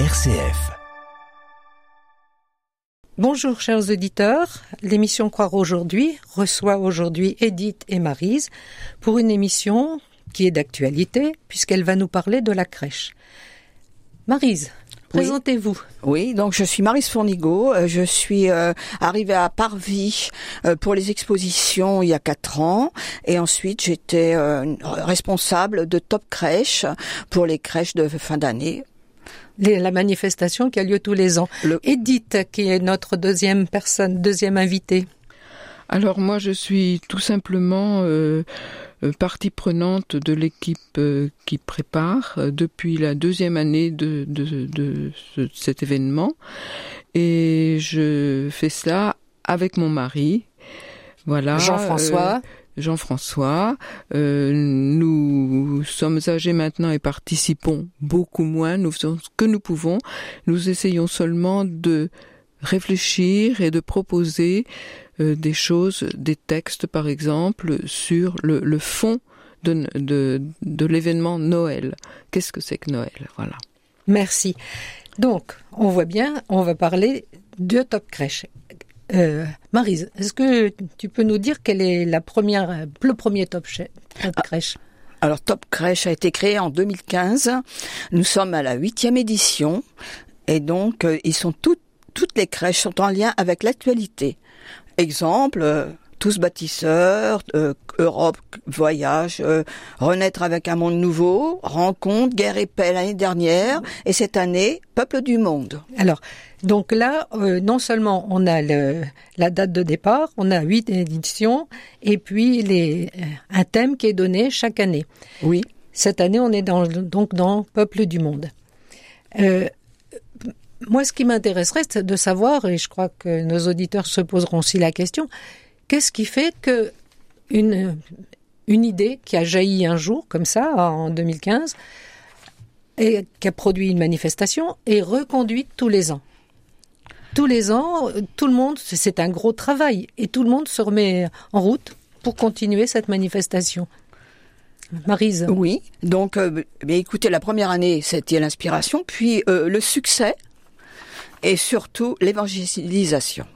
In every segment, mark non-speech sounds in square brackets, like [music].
RCF. Bonjour chers auditeurs, l'émission Croire aujourd'hui reçoit aujourd'hui Edith et Marise pour une émission qui est d'actualité puisqu'elle va nous parler de la crèche. Marise, présentez-vous. Oui, donc je suis Marise Fournigo, euh, je suis euh, arrivée à Parvis euh, pour les expositions il y a quatre ans et ensuite j'étais euh, responsable de Top Crèche pour les crèches de fin d'année Les- La manifestation qui a lieu tous les ans. Le- Edith, qui est notre deuxième personne, deuxième invitée. Alors moi, je suis tout simplement euh, euh, partie prenante de l'équipe euh, qui prépare euh, depuis la deuxième année de, de, de ce- cet événement. Et je fais cela avec mon mari. Voilà. Jean-François. Jean-François. Euh, nous sommes âgés maintenant et participons beaucoup moins. Nous faisons ce que nous pouvons. Nous essayons seulement de réfléchir et de proposer euh, des choses, des textes par exemple, sur le, fond de, de, de l'événement Noël. Qu'est-ce que c'est que Noël? Voilà. Merci. Donc, on voit bien, on va parler de Top Crèche. Euh, Marise, est-ce que tu peux nous dire quel est la première, le premier Top, Top Crèche? Alors Top Crèche a été créé en 2015. Nous sommes à la huitième édition et donc euh, ils sont toutes toutes les crèches sont en lien avec l'actualité. Exemple. Tous bâtisseurs, euh, Europe, voyage, euh, renaître avec un monde nouveau, rencontre, guerre et paix l'année dernière, et cette année, peuple du monde. Alors, donc là, euh, non seulement on a le, la date de départ, on a huit éditions, et puis les, un thème qui est donné chaque année. Oui. Cette année, on est dans, donc dans Peuple du monde. Moi, ce qui m'intéresserait, c'est de savoir, et je crois que nos auditeurs se poseront aussi la question, qu'est-ce qui fait que une, idée qui a jailli un jour, comme ça, en 2015, et qui a produit une manifestation, est reconduite tous les ans? Tous les ans, tout le monde, c'est un gros travail, et tout le monde se remet en route pour continuer cette manifestation. Marise, Oui, donc euh, écoutez, la première année, c'était l'inspiration, puis euh, le succès et surtout l'évangélisation.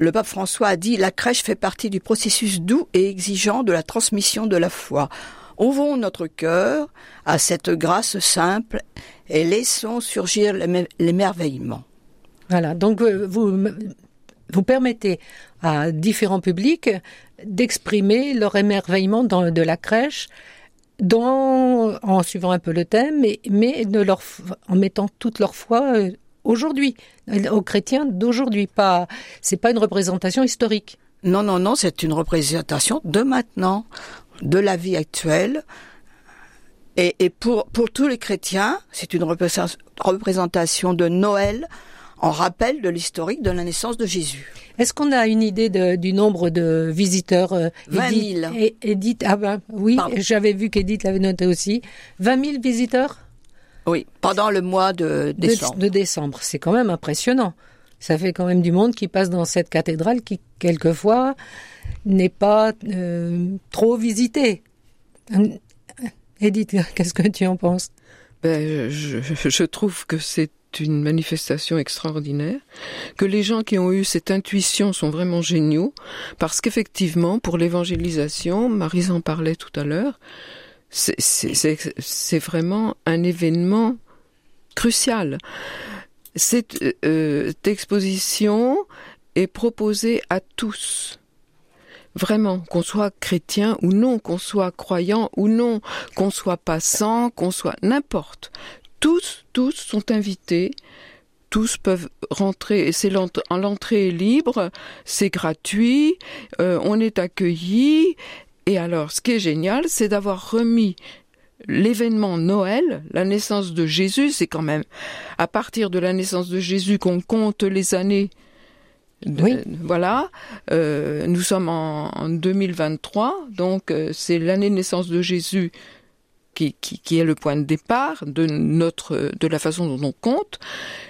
Le pape François a dit la crèche fait partie du processus doux et exigeant de la transmission de la foi. Ouvrons notre cœur à cette grâce simple et laissons surgir l'émer- l'émerveillement. voilà. Donc euh, vous vous permettez à différents publics d'exprimer leur émerveillement dans de la crèche, en suivant un peu le thème, mais, en mettant toute leur foi euh, aujourd'hui, aux chrétiens d'aujourd'hui. Pas, c'est pas une représentation historique. Non, non, non, c'est une représentation de maintenant, de la vie actuelle. Et, et pour, pour tous les chrétiens, c'est une représent- représentation de Noël en rappel de l'historique de la naissance de Jésus. Est-ce qu'on a une idée de- du nombre de visiteurs euh, 20 Edith- 000. et- Edith, ah ben oui, j'avais vu qu'Edith l'avait noté aussi. 20 000 visiteurs? Oui, pendant le mois de de, décembre. de décembre. C'est quand même impressionnant. Ça fait quand même du monde qui passe dans cette cathédrale qui, quelquefois, n'est pas euh, trop visitée. Hum, Edith, [laughs] qu'est-ce que tu en penses? Ben, je, je trouve que c'est une manifestation extraordinaire, que les gens qui ont eu cette intuition sont vraiment géniaux, parce qu'effectivement, pour l'évangélisation, Marise en parlait tout à l'heure, c'est- vraiment un événement crucial. Cette, euh, exposition est proposée à tous. Vraiment, qu'on soit chrétien ou non, qu'on soit croyant ou non, qu'on soit passant, qu'on soit n'importe. Tous, tous sont invités. Tous peuvent rentrer l'entrée est libre, c'est gratuit, euh, on est accueilli. Et alors, ce qui est génial, c'est d'avoir remis l'événement Noël, la naissance de Jésus, c'est quand même à partir de la naissance de Jésus qu'on compte les années. De- Oui. Voilà, Euh, nous sommes en, en 2023, donc euh, c'est l'année de naissance de Jésus qui, qui, qui est le point de départ de notre de la façon dont on compte.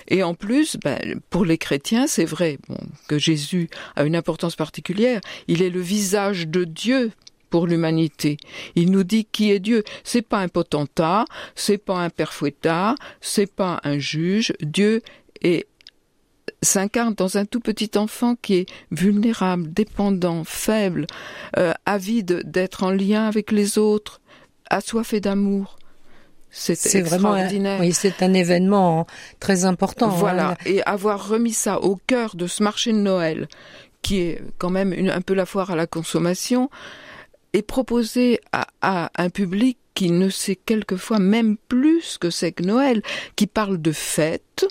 Et en plus, ben, pour les chrétiens, c'est vrai bon, que Jésus a une importance particulière. Il est le visage de Dieu pour l'humanité. Il nous dit qui est Dieu. C'est pas un potentat, c'est pas un père fouettard, c'est pas un juge. Dieu est s'incarne dans un tout petit enfant qui est vulnérable, dépendant, faible, euh, avide d'être en lien avec les autres, assoiffé d'amour. C'est extraordinaire. Un, oui, c'est un événement très important. Hein. Voilà, et avoir remis ça au cœur de ce marché de Noël, qui est quand même une, un peu la foire à la consommation, et proposer à, à un public qui ne sait quelquefois même plus ce que c'est que Noël, qui parle de fête,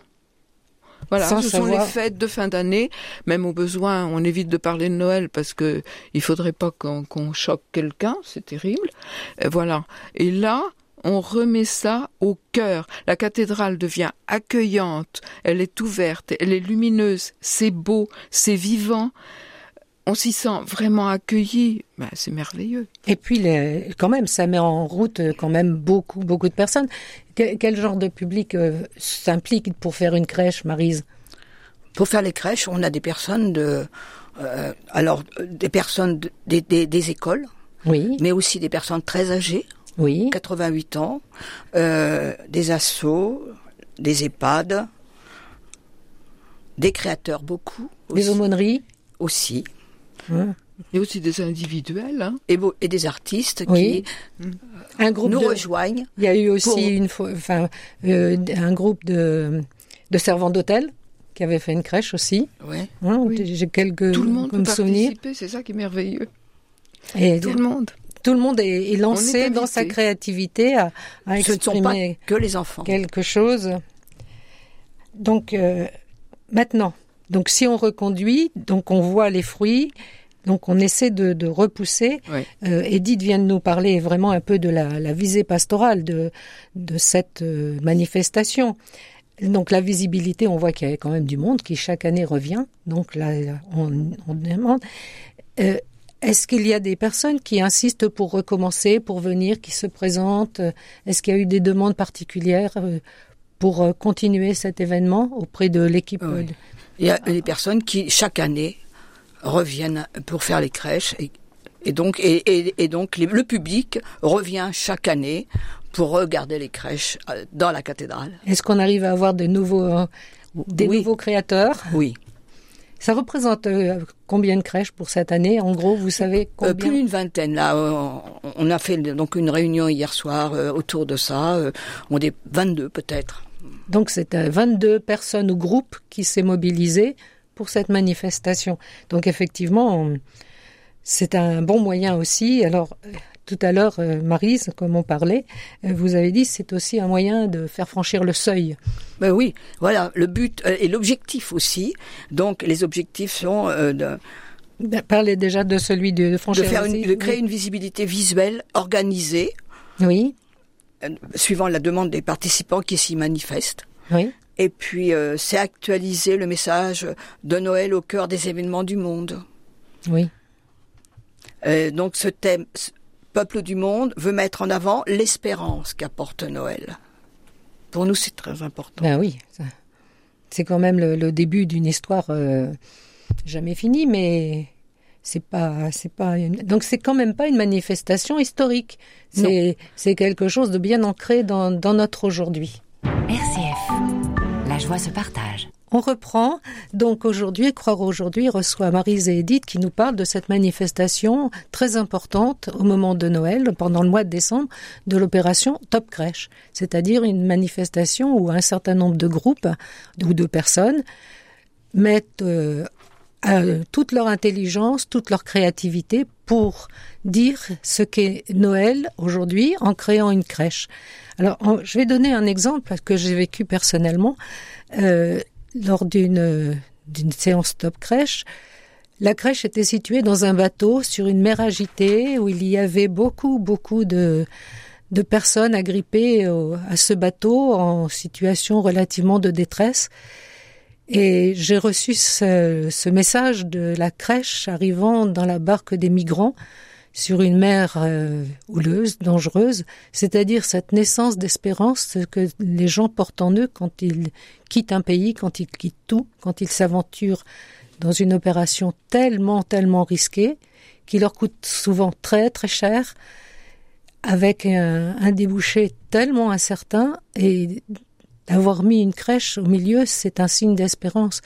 voilà, ce sont les fêtes de fin d'année. Même au besoin, on évite de parler de Noël parce que il faudrait pas qu'on choque quelqu'un, c'est terrible. Euh, voilà. Et là, on remet ça au cœur. La cathédrale devient accueillante, elle est ouverte, elle est lumineuse, c'est beau, c'est vivant on s'y sent vraiment accueilli, ben, c'est merveilleux. Et puis, quand même, ça met en route euh, quand même beaucoup, beaucoup de personnes. Quel, genre de public euh, s'implique pour faire une crèche, Marise? Pour faire les crèches, on a des personnes de, euh, alors des personnes des, écoles, oui, mais aussi des personnes très âgées, oui, 88 ans, des assos, des EHPAD, des créateurs beaucoup, des aumôneries? Aussi. Il y a aussi des individuels. Hein. Et, et, des artistes qui un groupe nous rejoignent. Il y a eu aussi une enfin, euh, un groupe de, de servants d'hôtel qui avait fait une crèche aussi. Ouais. Hein, J'ai quelques Tout le monde peut souvenirs. participer, c'est ça qui est merveilleux. Et tout le monde. Tout le monde est, lancé dans sa créativité à, à exprimer Ce ne sont pas que les enfants. quelque chose. Donc euh, maintenant, donc si on reconduit, donc on voit les fruits, donc on essaie de, repousser. Euh, Edith vient de nous parler vraiment un peu de la, visée pastorale de, de cette euh, manifestation. Donc la visibilité, on voit qu'il y a quand même du monde qui chaque année revient. Donc là, on, demande. Euh, est-ce qu'il y a des personnes qui insistent pour recommencer, pour venir, qui se présentent? Est-ce qu'il y a eu des demandes particulières pour continuer cet événement auprès de l'équipe Il y a des personnes qui, chaque année, reviennent pour faire les crèches et, donc et, donc le public revient chaque année pour regarder les crèches euh, dans la cathédrale. Est-ce qu'on arrive à avoir de nouveaux euh, des nouveaux créateurs? Oui. Ça représente euh, combien de crèches pour cette année? En gros, vous savez combien? Plus d'une vingtaine. Là, on a fait donc une réunion hier soir autour de ça. on est 22 peut-être. Donc c'est 22 personnes ou groupes qui s'est mobilisé pour cette manifestation. Donc effectivement, c'est un bon moyen aussi. Alors tout à l'heure, euh, Marise, comme on parlait, euh, vous avez dit c'est aussi un moyen de faire franchir le seuil. Ben oui, voilà, le but euh, et l'objectif aussi. Donc les objectifs sont de ben, Parlez déjà de celui de, franchir de, faire de créer une visibilité visuelle organisée. Oui. Suivant la demande des participants qui s'y manifestent. Oui. Et puis, euh, c'est actualiser le message de Noël au cœur des événements du monde. Oui. Euh, donc, ce thème, Peuple du monde, veut mettre en avant l'espérance qu'apporte Noël. Pour nous, c'est très important. Ben oui. C'est quand même le, début d'une histoire euh, jamais finie, mais c'est pas c'est pas donc c'est quand même pas une manifestation historique c'est c'est quelque chose de bien ancré dans, dans notre aujourd'hui RCF partage. On reprend. Donc aujourd'hui, Croire aujourd'hui reçoit Marise et Edith qui nous parlent de cette manifestation très importante au moment de Noël, pendant le mois de décembre, de l'opération Top Crèche. C'est-à-dire une manifestation où un certain nombre de groupes ou de personnes mettent euh, toute leur intelligence, toute leur créativité pour dire ce qu'est Noël aujourd'hui en créant une crèche. Alors, je vais donner un exemple que j'ai vécu personnellement euh, lors d'une d'une séance top crèche. La crèche était située dans un bateau sur une mer agitée où il y avait beaucoup beaucoup de de personnes agrippées à ce bateau en situation relativement de détresse. Et j'ai reçu ce, ce, message de la crèche arrivant dans la barque des migrants sur une mer euh, houleuse, dangereuse, c'est-à-dire cette naissance d'espérance que les gens portent en eux quand ils quittent un pays, quand ils quittent tout, quand ils s'aventurent dans une opération tellement, tellement risquée, qui leur coûte souvent très très cher, avec un, un débouché tellement incertain, et d'avoir mis une crèche au milieu, c'est un signe d'espérance.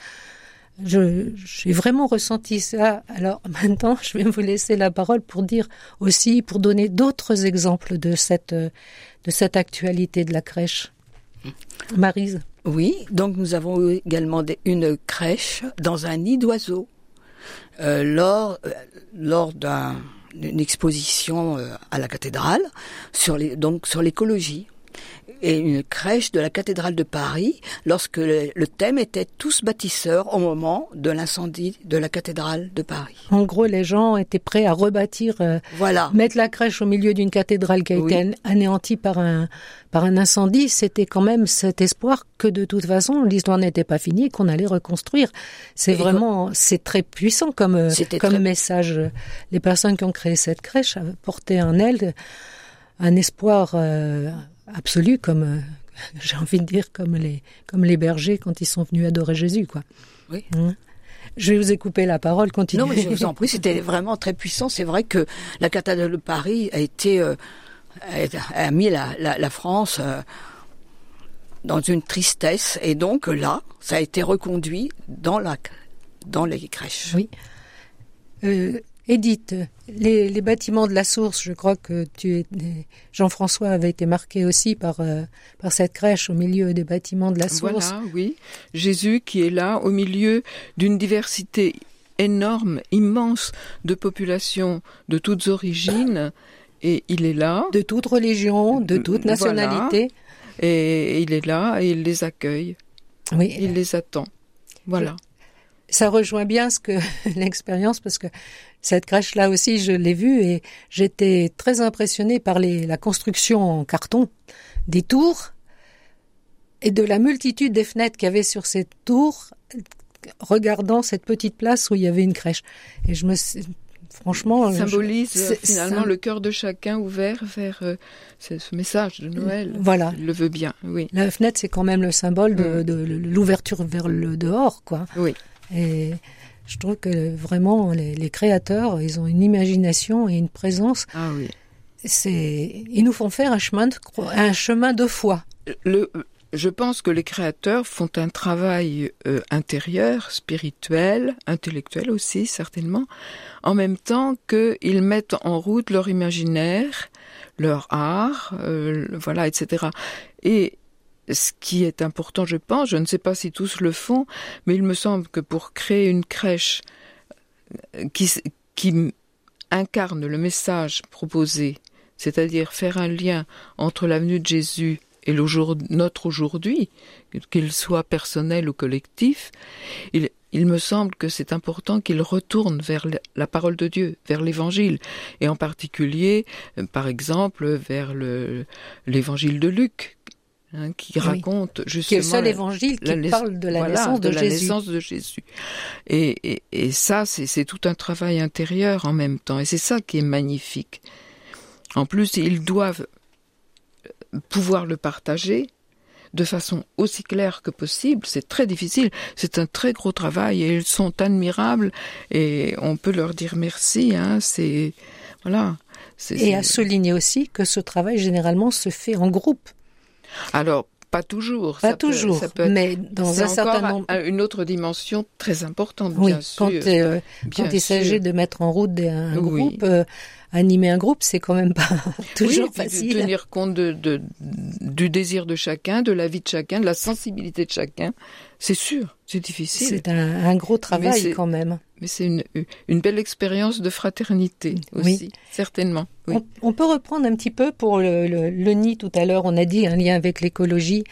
J'ai vraiment ressenti ça. Alors [laughs] maintenant, je vais vous laisser la parole pour dire aussi, pour donner d'autres exemples de cette, de cette actualité de la crèche. Marise. Oui, donc nous avons également des- une crèche dans un nid d'oiseaux euh, lors euh, lors d'un- d'une exposition euh, à la cathédrale sur les donc sur l'écologie et une crèche de la cathédrale de Paris lorsque le, le thème était tous bâtisseurs au moment de l'incendie de la cathédrale de Paris. En gros, les gens étaient prêts à rebâtir, euh, Voilà. mettre la crèche au milieu d'une cathédrale qui a Oui. été an- anéantie par un, par un incendie. C'était quand même cet espoir que de toute façon, l'histoire n'était pas finie, et qu'on allait reconstruire. C'est vraiment, c'est très puissant comme, euh, comme très- message. Les personnes qui ont créé cette crèche avaient porté en elles un espoir euh, absolu, comme, euh, [laughs] j'ai envie de dire, comme les, comme les bergers quand ils sont venus adorer Jésus, quoi. Oui. Hein. Je vous ai coupé la parole, continuez. Non, mais je vous en prie, c'était vraiment très puissant. C'est vrai que la cathédrale de Paris a été, euh, a, a mis la, la, la France euh, dans une tristesse, et donc là, ça a été reconduit dans la, dans les crèches. Oui. Euh, Edith, les, les bâtiments de la source, je crois que tu es, Jean-François avait été marqué aussi par, euh, par cette crèche au milieu des bâtiments de la source. Voilà, oui. Jésus qui est là au milieu d'une diversité énorme, immense de populations de toutes origines. Et il est là, De toute religion, de toute Voilà. nationalité. et il est là, et il les accueille, Oui, il les attend. Voilà. Ça rejoint bien ce que [laughs] l'expérience parce que cette crèche là aussi je l'ai vue et j'étais très impressionnée par les, la construction en carton des tours et de la multitude des fenêtres qu'il y avait sur ces tours regardant cette petite place où il y avait une crèche et je me franchement je- Symbolise c'est- finalement ça- le cœur de chacun ouvert vers euh, ce, ce message de Noël. Voilà. Il le veut bien, oui. la fenêtre c'est quand même le symbole de, Mm. de l'ouverture vers le dehors quoi Oui. Et je trouve que vraiment les, les créateurs, ils ont une imagination et une présence. Ah oui. C'est, ils nous font faire un chemin de, un chemin de foi. Le, je pense que les créateurs font un travail euh, intérieur, spirituel, intellectuel aussi certainement, en même temps qu'ils mettent en route leur imaginaire, leur art, euh, voilà, etc. Et ce qui est important, je pense, je ne sais pas si tous le font, mais il me semble que pour créer une crèche euh, qui, incarne le message proposé, c'est-à-dire faire un lien entre la venue de Jésus et notre aujourd'hui, qu'il soit personnel ou collectif, il, il me semble que c'est important qu'il retourne vers la- parole de Dieu, vers l'évangile, et en particulier, euh, par exemple, vers le- l'évangile de Luc, hein, qui Oui. raconte Qui est justement le seul évangile qui la parle de la voilà, naissance de, la Jésus. naissance de Jésus. Et, et, et ça, c'est tout un travail intérieur en même temps. Et c'est ça qui est magnifique. En plus, ils doivent euh, pouvoir le partager de façon aussi claire que possible. C'est très difficile. C'est un très gros travail et ils sont admirables et on peut leur dire merci. Hein. C'est voilà. Et à souligner aussi que ce travail généralement se fait en groupe. Alors, pas toujours. Pas Ça peut- toujours, ça peut être- mais dans un certain nombre. un- une autre dimension très importante, Oui, bien quand, sûr. euh, Bien quand il s'agit de mettre en route un Oui. groupe, euh, animer un groupe, c'est quand même pas [laughs] toujours oui, puis de facile. tenir compte de, de- du désir de chacun, de la vie de chacun, de la sensibilité de chacun. C'est sûr, c'est difficile. C'est un, un gros travail quand même. Mais c'est une, une belle expérience de fraternité Oui. aussi, certainement. Oui. On, on peut reprendre un petit peu pour le, le- le nid tout à l'heure. On a dit un lien avec l'écologie.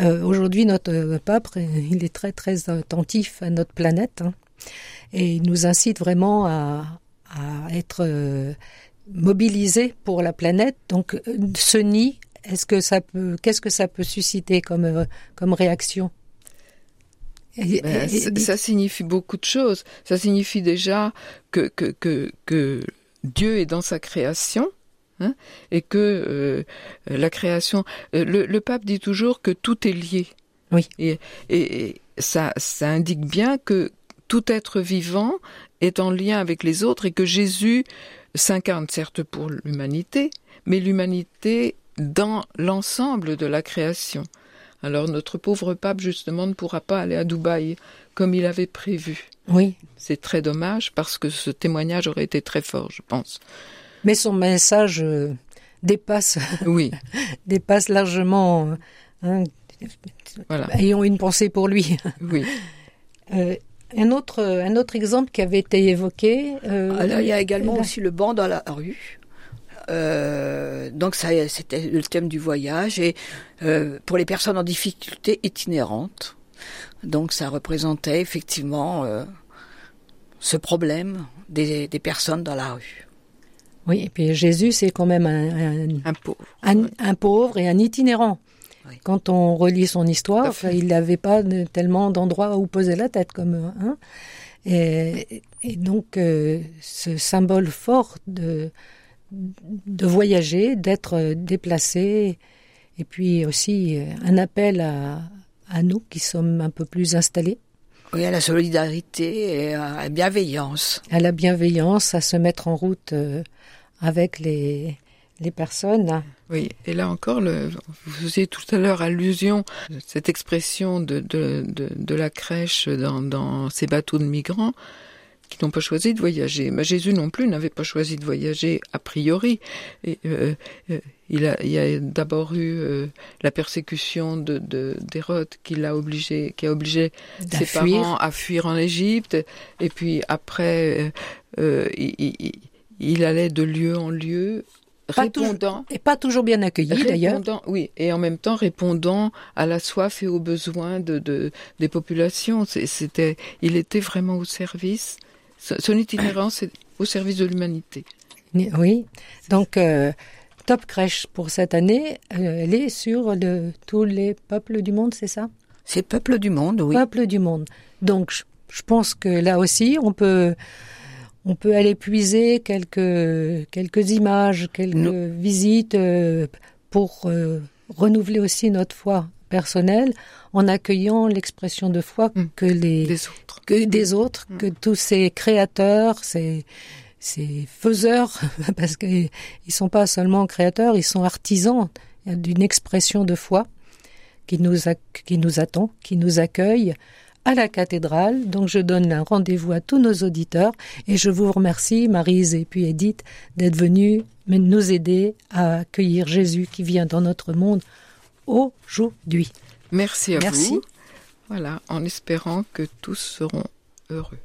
Euh, Aujourd'hui, notre euh, pape, euh, il est très très attentif à notre planète hein, et il nous incite vraiment à, à être euh, mobilisés pour la planète. Donc, euh, ce nid, est-ce que ça peut, qu'est-ce que ça peut susciter comme euh, comme réaction? Ben, ça signifie beaucoup de choses. Ça signifie déjà que, que, que, que Dieu est dans sa création. hein, et que euh, la création, euh, le, le pape dit toujours que tout est lié. Oui. Et, et, et ça, ça indique bien que tout être vivant est en lien avec les autres et que Jésus s'incarne certes pour l'humanité, mais l'humanité dans l'ensemble de la création. Alors notre pauvre pape, justement, ne pourra pas aller à Dubaï comme il avait prévu. Oui. C'est très dommage parce que ce témoignage aurait été très fort, je pense. Mais son message euh, dépasse, [laughs] Oui, dépasse largement. hein, voilà. ayons une pensée pour lui. Oui. [laughs] Euh, un autre, un autre exemple qui avait été évoqué. euh, Alors, il y a également là. aussi le banc dans la rue. Euh, donc ça, c'était le thème du voyage et euh, pour les personnes en difficulté itinérantes. Donc ça représentait effectivement euh, ce problème des, des personnes dans la rue. Oui, et puis Jésus, c'est quand même un, un, Un pauvre. un- un pauvre et un itinérant. Oui. Quand on relit son histoire, il n'avait pas de- tellement d'endroits où poser la tête, comme hein. Et, et donc, euh, ce symbole fort de, de voyager, d'être déplacé, et puis aussi euh, un appel à, à nous qui sommes un peu plus installés, Oui, à la solidarité et à la bienveillance. à la bienveillance, à se mettre en route euh, avec les, les personnes. Oui, et là encore, le, vous faisiez tout à l'heure allusion à cette expression de, de, de, de la crèche dans, dans ces bateaux de migrants qui n'ont pas choisi de voyager. Mais Jésus non plus n'avait pas choisi de voyager a priori. Et, euh, euh, il, a, il a d'abord eu euh, la persécution de, de, d'Hérode qui l'a obligé, qui a obligé ses fuir. parents à fuir en Égypte. Et puis après, il, il- il allait de lieu en lieu, Pas répondant. Et pas toujours bien accueilli d'ailleurs. Oui, et en même temps répondant à la soif et aux besoins de, de des populations. C'était, il était vraiment au service. Son itinérance c'est au service de l'humanité. Oui, donc euh, Top Crèche pour cette année, euh, elle est sur le, tous les peuples du monde, c'est ça? C'est peuple du monde, oui. Peuples du monde. Donc je, je pense que là aussi, on peut, on peut aller puiser quelques, quelques images, quelques Nous- visites euh, pour euh, renouveler aussi notre foi personnelle en accueillant l'expression de foi Mm. que les Des autres. que des autres, Mm. que tous ces créateurs, ces, ces faiseurs, [laughs] parce qu'ils ne sont pas seulement créateurs, ils sont artisans d'une expression de foi qui nous, qui nous attend, qui nous accueille à la cathédrale. Donc je donne un rendez-vous à tous nos auditeurs et je vous remercie, Marise et puis Edith, d'être venus nous aider à accueillir Jésus qui vient dans notre monde aujourd'hui. Merci à Merci. vous. Voilà, en espérant que tous seront heureux.